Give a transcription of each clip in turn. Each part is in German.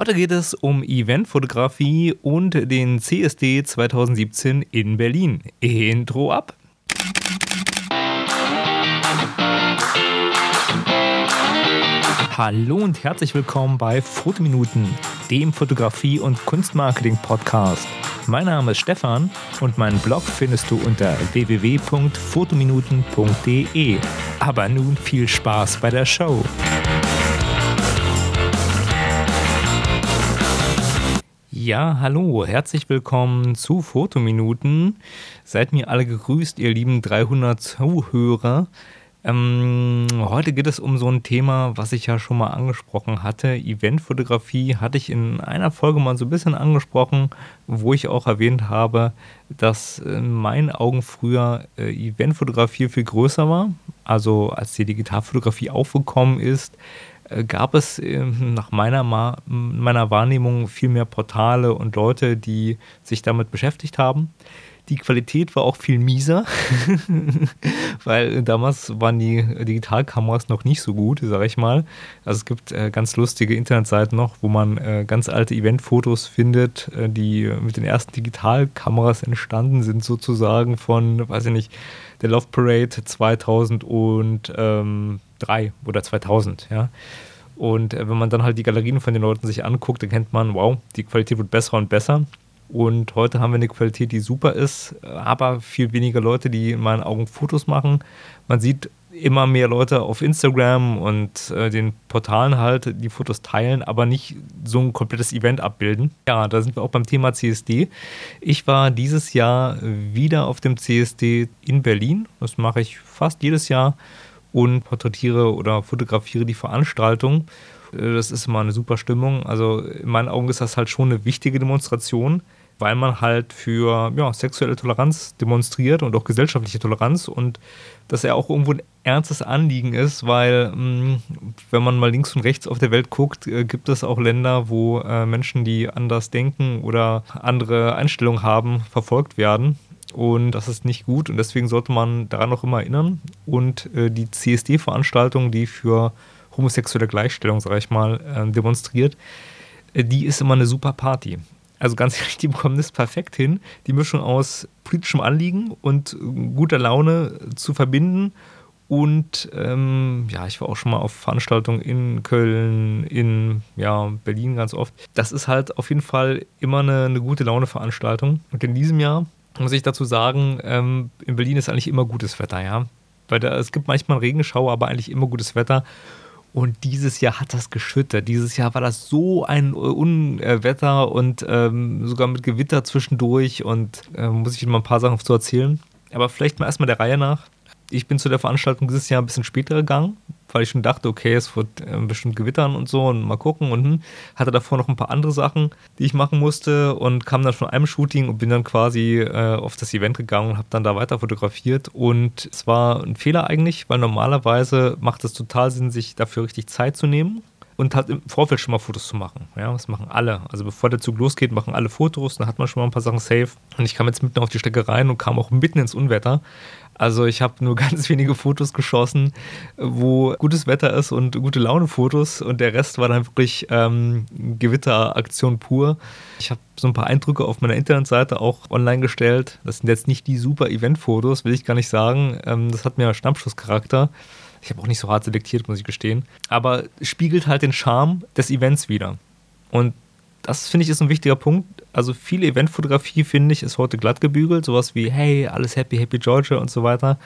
Heute geht es um Eventfotografie und den CSD 2017 in Berlin. Intro ab. Hallo und herzlich willkommen bei Fotominuten, dem Fotografie- und Kunstmarketing-Podcast. Mein Name ist Stefan und meinen Blog findest du unter www.fotominuten.de. Aber nun viel Spaß bei der Show. Ja, hallo, herzlich willkommen zu Fotominuten. Seid mir alle gegrüßt, ihr lieben 300 Zuhörer. Ähm, heute geht es um so ein Thema, was ich ja schon mal angesprochen hatte. Eventfotografie hatte ich in einer Folge mal so ein bisschen angesprochen, wo ich auch erwähnt habe, dass in meinen Augen früher äh, Eventfotografie viel größer war. Also als die Digitalfotografie aufgekommen ist, gab es äh, nach meiner, meiner Wahrnehmung viel mehr Portale und Leute, die sich damit beschäftigt haben. Die Qualität war auch viel mieser, weil damals waren die Digitalkameras noch nicht so gut, sage ich mal. Also es gibt äh, ganz lustige Internetseiten noch, wo man äh, ganz alte Eventfotos findet, äh, die mit den ersten Digitalkameras entstanden sind, sozusagen von, weiß ich nicht, der Love Parade 2003 oder 2000, ja. Und äh, wenn man dann halt die Galerien von den Leuten sich anguckt, dann kennt man, wow, die Qualität wird besser und besser. Und heute haben wir eine Qualität, die super ist, aber viel weniger Leute, die in meinen Augen Fotos machen. Man sieht immer mehr Leute auf Instagram und äh, den Portalen halt die Fotos teilen, aber nicht so ein komplettes Event abbilden. Ja, da sind wir auch beim Thema CSD. Ich war dieses Jahr wieder auf dem CSD in Berlin. Das mache ich fast jedes Jahr und porträtiere oder fotografiere die Veranstaltung. Äh, das ist immer eine super Stimmung. Also in meinen Augen ist das halt schon eine wichtige Demonstration weil man halt für ja, sexuelle Toleranz demonstriert und auch gesellschaftliche Toleranz und dass er auch irgendwo ein ernstes Anliegen ist, weil mh, mm, wenn man mal links und rechts auf der Welt guckt, äh, gibt es auch Länder, wo äh, Menschen, die anders denken oder andere Einstellungen haben, verfolgt werden. Und das ist nicht gut und deswegen sollte man daran auch immer erinnern. Und äh, die CSD-Veranstaltung, die für homosexuelle Gleichstellung, sag ich mal, äh, demonstriert, äh, die ist immer eine super Party. Also ganz ehrlich, die bekommen das perfekt hin, die Mischung aus politischem Anliegen und guter Laune zu verbinden. Und ähm, ja, ich war auch schon mal auf Veranstaltungen in Köln, in ja, Berlin ganz oft. Das ist halt auf jeden Fall immer eine, eine gute Laune-Veranstaltung. Und in diesem Jahr muss ich dazu sagen, ähm, in Berlin ist eigentlich immer gutes Wetter, ja. Weil da, es gibt manchmal Regenschauer, aber eigentlich immer gutes Wetter. Und dieses Jahr hat das geschüttet. Dieses Jahr war das so ein Unwetter und ähm, sogar mit Gewitter zwischendurch. Und äh, muss ich Ihnen mal ein paar Sachen zu erzählen. Aber vielleicht mal erstmal der Reihe nach ich bin zu der Veranstaltung dieses Jahr ein bisschen später gegangen, weil ich schon dachte, okay, es wird äh, bestimmt gewittern und so und mal gucken und hm, hatte davor noch ein paar andere Sachen, die ich machen musste und kam dann von einem Shooting und bin dann quasi äh, auf das Event gegangen und habe dann da weiter fotografiert und es war ein Fehler eigentlich, weil normalerweise macht es total Sinn, sich dafür richtig Zeit zu nehmen und hat im Vorfeld schon mal Fotos zu machen. Ja, das machen alle. Also bevor der Zug losgeht, machen alle Fotos, dann hat man schon mal ein paar Sachen safe. Und ich kam jetzt mitten auf die Strecke rein und kam auch mitten ins Unwetter. Also ich habe nur ganz wenige Fotos geschossen, wo gutes Wetter ist und gute Laune-Fotos und der Rest war dann wirklich ähm, Gewitteraktion pur. Ich habe so ein paar Eindrücke auf meiner Internetseite auch online gestellt. Das sind jetzt nicht die super Event-Fotos, will ich gar nicht sagen. Ähm, das hat mehr Schnappschusscharakter. Ich habe auch nicht so hart selektiert, muss ich gestehen. Aber spiegelt halt den Charme des Events wieder. Und das finde ich ist ein wichtiger Punkt. Also viele Eventfotografie, finde ich, ist heute glatt gebügelt. Sowas wie, hey, alles happy, happy Georgia und so weiter.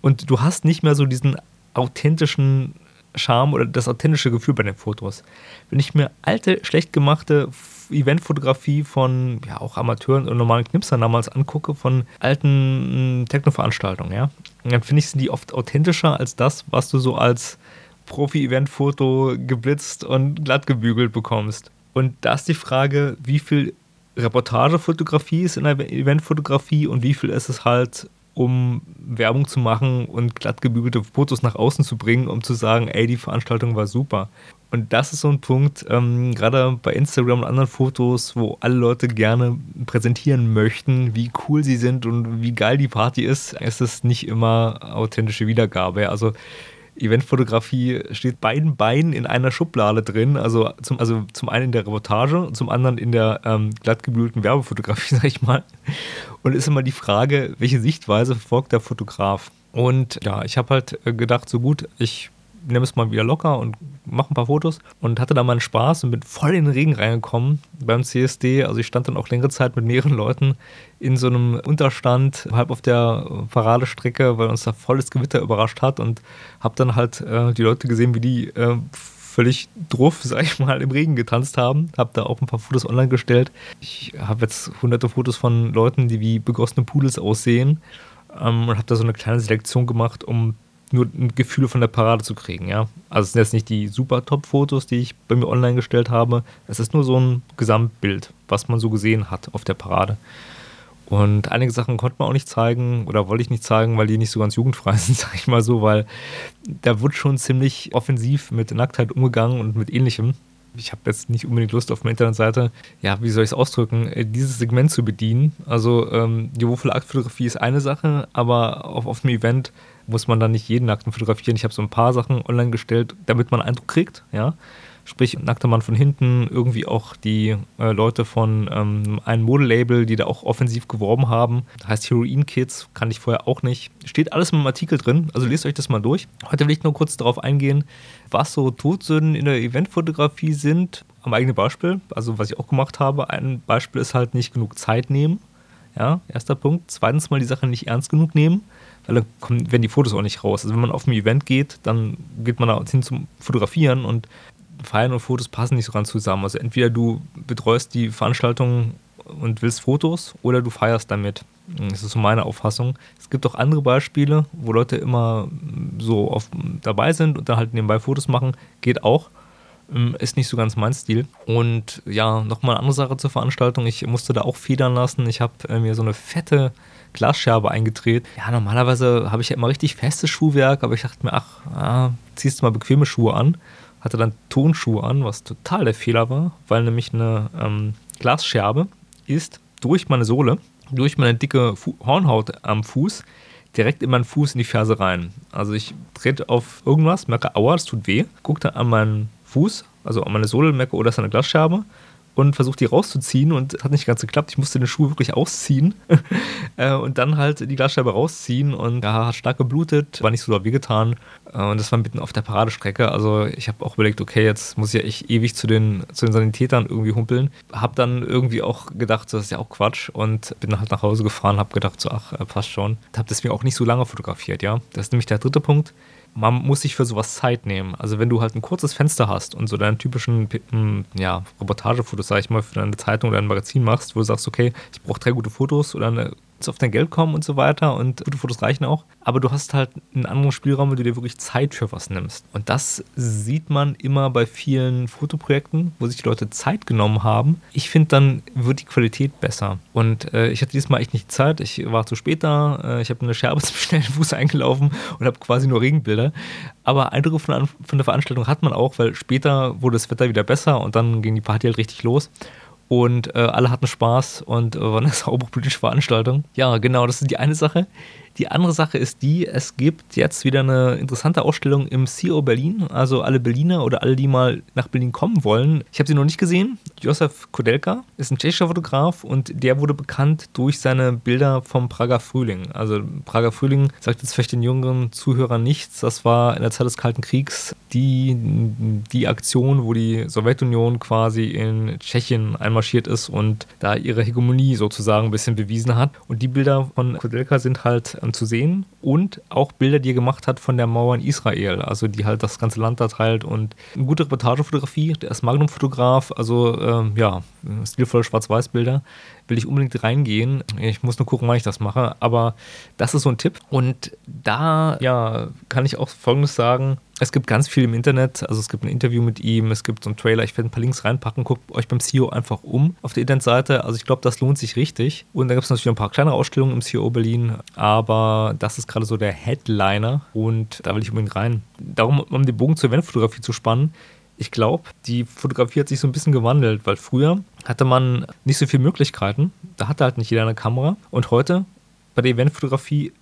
Und du hast nicht mehr so diesen authentischen Charme oder das authentische Gefühl bei den Fotos. Wenn ich mir alte, schlecht gemachte Eventfotografie von ja auch Amateuren und normalen Knipsern damals angucke, von alten Techno-Veranstaltungen, ja, dann finde ich, sind die oft authentischer als das, was du so als Profi-Event-Foto geblitzt und glatt gebügelt bekommst. Und da ist die Frage, wie viel Reportagefotografie ist in der Eventfotografie und wie viel ist es halt, um Werbung zu machen und glatt gebügelte Fotos nach außen zu bringen, um zu sagen, ey, die Veranstaltung war super. Und das ist so ein Punkt, ähm, gerade bei Instagram und anderen Fotos, wo alle Leute gerne präsentieren möchten, wie cool sie sind und wie geil die Party ist, ist es nicht immer authentische Wiedergabe. Also Eventfotografie steht beiden Beinen in einer Schublade drin. Also zum, also zum einen in der Reportage, zum anderen in der ähm, glattgebügelten Werbefotografie, sag ich mal. Und ist immer die Frage, welche Sichtweise verfolgt der Fotograf? Und ja, ich habe halt gedacht, so gut, ich nehme es mal wieder locker und mache ein paar Fotos und hatte da meinen Spaß und bin voll in den Regen reingekommen beim CSD. Also ich stand dann auch längere Zeit mit mehreren Leuten in so einem Unterstand, halb auf der Paradestrecke, weil uns da volles Gewitter überrascht hat und habe dann halt äh, die Leute gesehen, wie die äh, völlig druff, sag ich mal, im Regen getanzt haben. Habe da auch ein paar Fotos online gestellt. Ich habe jetzt hunderte Fotos von Leuten, die wie begossene Pudels aussehen ähm, und habe da so eine kleine Selektion gemacht, um nur ein Gefühl von der Parade zu kriegen, ja. Also es sind jetzt nicht die super Top-Fotos, die ich bei mir online gestellt habe. Es ist nur so ein Gesamtbild, was man so gesehen hat auf der Parade. Und einige Sachen konnte man auch nicht zeigen oder wollte ich nicht zeigen, weil die nicht so ganz jugendfrei sind, sag ich mal so, weil da wird schon ziemlich offensiv mit Nacktheit umgegangen und mit ähnlichem. Ich habe jetzt nicht unbedingt Lust auf meiner Internetseite, ja, wie soll ich es ausdrücken, äh, dieses Segment zu bedienen. Also ähm, die Wofel Aktfotografie ist eine Sache, aber auf, auf dem Event muss man dann nicht jeden Nackten fotografieren. Ich habe so ein paar Sachen online gestellt, damit man einen Eindruck kriegt, ja. Sprich, nackter Mann von hinten, irgendwie auch die äh, Leute von ähm, einem Modelabel, die da auch offensiv geworben haben. Das heißt Heroin Kids, kann ich vorher auch nicht. Steht alles im Artikel drin, also lest euch das mal durch. Heute will ich nur kurz darauf eingehen, was so Todsünden in der Eventfotografie sind. Am eigenen Beispiel, also was ich auch gemacht habe. Ein Beispiel ist halt nicht genug Zeit nehmen. Ja, erster Punkt. Zweitens mal die Sache nicht ernst genug nehmen weil dann kommen, werden die Fotos auch nicht raus. Also wenn man auf ein Event geht, dann geht man da hin zum Fotografieren und Feiern und Fotos passen nicht so ganz zusammen. Also entweder du betreust die Veranstaltung und willst Fotos oder du feierst damit. Das ist so meine Auffassung. Es gibt auch andere Beispiele, wo Leute immer so auf, dabei sind und dann halt nebenbei Fotos machen. Geht auch. Ähm, ist nicht so ganz mein Stil. Und ja, nochmal eine andere Sache zur Veranstaltung. Ich musste da auch federn lassen. Ich habe äh, mir so eine fette Glasscherbe eingedreht. Ja, normalerweise habe ich ja immer richtig festes Schuhwerk, aber ich dachte mir, ach, ah, ziehst du mal bequeme Schuhe an. Hatte dann Tonschuhe an, was total der Fehler war, weil nämlich eine ähm, Glasscherbe ist durch meine Sohle, durch meine dicke Fu Hornhaut am Fuß, direkt in meinen Fuß in die Ferse rein. Also ich trete auf irgendwas, merke, aua, das tut weh, gucke dann an meinen Fuß, also an meine Sohle, merke, oh, das ist eine Glasscherbe und versucht die rauszuziehen und hat nicht ganz geklappt. Ich musste den Schuh wirklich ausziehen äh, und dann halt die Glasscheibe rausziehen und ja, hat stark geblutet, war nicht so doll wehgetan äh, und das war mitten auf der Paradestrecke. Also ich habe auch überlegt, okay, jetzt muss ich ja echt ewig zu den, zu den Sanitätern irgendwie humpeln. Hab dann irgendwie auch gedacht, das ist ja auch Quatsch und bin halt nach Hause gefahren, hab gedacht, so ach, äh, passt schon. Hab deswegen auch nicht so lange fotografiert, ja. Das ist nämlich der dritte Punkt man muss sich für sowas Zeit nehmen. Also wenn du halt ein kurzes Fenster hast und so deinen typischen hm, ja, Reportagefotos, sag ich mal, für deine Zeitung oder ein Magazin machst, wo du sagst, okay, ich brauche drei gute Fotos oder eine auf dein Geld kommen und so weiter und gute Fotos reichen auch. Aber du hast halt einen anderen Spielraum, wenn du dir wirklich Zeit für was nimmst. Und das sieht man immer bei vielen Fotoprojekten, wo sich die Leute Zeit genommen haben. Ich finde, dann wird die Qualität besser. Und äh, ich hatte diesmal echt nicht Zeit. Ich war zu spät da. Äh, ich habe eine Scherbe zum schnellen Fuß eingelaufen und habe quasi nur Regenbilder. Aber Eindrücke von, von der Veranstaltung hat man auch, weil später wurde das Wetter wieder besser und dann ging die Party halt richtig los und äh, alle hatten Spaß und äh, war eine saubere politische Veranstaltung. Ja, genau, das ist die eine Sache. Die andere Sache ist die, es gibt jetzt wieder eine interessante Ausstellung im CEO Berlin. Also alle Berliner oder alle, die mal nach Berlin kommen wollen. Ich habe sie noch nicht gesehen. Josef Kodelka ist ein tschechischer Fotograf und der wurde bekannt durch seine Bilder vom Prager Frühling. Also Prager Frühling sagt jetzt vielleicht den jüngeren Zuhörern nichts. Das war in der Zeit des Kalten Kriegs die, die Aktion, wo die Sowjetunion quasi in Tschechien einmarschiert ist und da ihre Hegemonie sozusagen ein bisschen bewiesen hat. Und die Bilder von Kodelka sind halt ähm, zu sehen und auch Bilder, die er gemacht hat von der Mauer in Israel, also die halt das ganze Land da teilt und eine gute Reportagefotografie, der ist Magnum-Fotograf, also ähm, ja, stilvolle Schwarz-Weiß-Bilder, will ich unbedingt reingehen. Ich muss nur gucken, wann ich das mache, aber das ist so ein Tipp. Und da, ja, kann ich auch Folgendes sagen, es gibt ganz viel im Internet, also es gibt ein Interview mit ihm, es gibt so einen Trailer, ich werde ein paar Links reinpacken, guckt euch beim CEO einfach um auf der Internetseite. Also ich glaube, das lohnt sich richtig. Und dann gibt es natürlich ein paar kleinere Ausstellungen im CEO Berlin, aber das ist gerade so der Headliner und da will ich unbedingt rein. Darum, um den Bogen zur Eventfotografie zu spannen, ich glaube, die Fotografie hat sich so ein bisschen gewandelt, weil früher hatte man nicht so viele Möglichkeiten. Da hatte halt nicht jeder eine Kamera. Und heute bei der Eventfotografie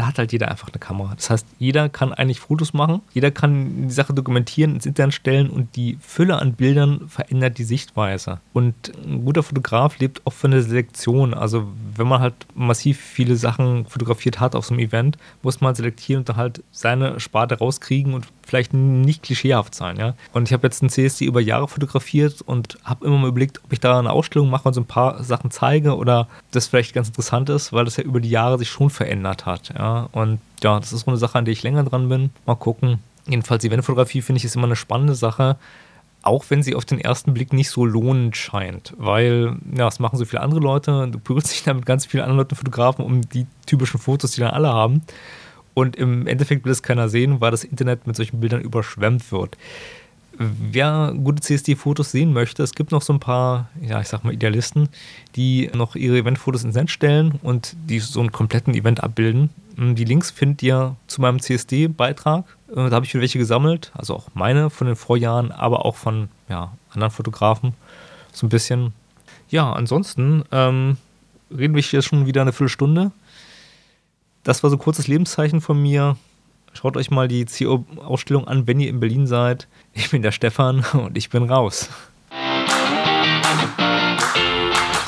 da hat halt jeder einfach eine Kamera. Das heißt, jeder kann eigentlich Fotos machen, jeder kann die Sache dokumentieren, ins Internet stellen und die Fülle an Bildern verändert die Sichtweise. Und ein guter Fotograf lebt auch von der Selektion. Also wenn man halt massiv viele Sachen fotografiert hat auf so einem Event, muss man selektieren und dann halt seine Sparte rauskriegen und vielleicht nicht klischeehaft sein. Ja? Und ich habe jetzt einen CSD über Jahre fotografiert und habe immer mal überlegt, ob ich da eine Ausstellung mache und so ein paar Sachen zeige oder das vielleicht ganz interessant ist, weil das ja über die Jahre sich schon verändert hat. Ja? Und ja, das ist so eine Sache, an der ich länger dran bin. Mal gucken. Jedenfalls, Eventfotografie finde ich ist immer eine spannende Sache auch wenn sie auf den ersten Blick nicht so lohnend scheint, weil ja, das machen so viele andere Leute. Du prügelst dich da mit ganz vielen anderen Leuten Fotografen um die typischen Fotos, die dann alle haben. Und im Endeffekt will es keiner sehen, weil das Internet mit solchen Bildern überschwemmt wird. Wer gute CSD-Fotos sehen möchte, es gibt noch so ein paar, ja, ich sag mal Idealisten, die noch ihre Eventfotos ins Netz stellen und die so einen kompletten Event abbilden. Die Links findet ihr zu meinem CSD-Beitrag. Äh, da habe ich wieder welche gesammelt, also auch meine von den Vorjahren, aber auch von ja, anderen Fotografen. So ein bisschen. Ja, ansonsten ähm, reden wir hier schon wieder eine Viertelstunde das war so ein kurzes Lebenszeichen von mir. Schaut euch mal die CO-Ausstellung an, wenn ihr in Berlin seid. Ich bin der Stefan und ich bin raus.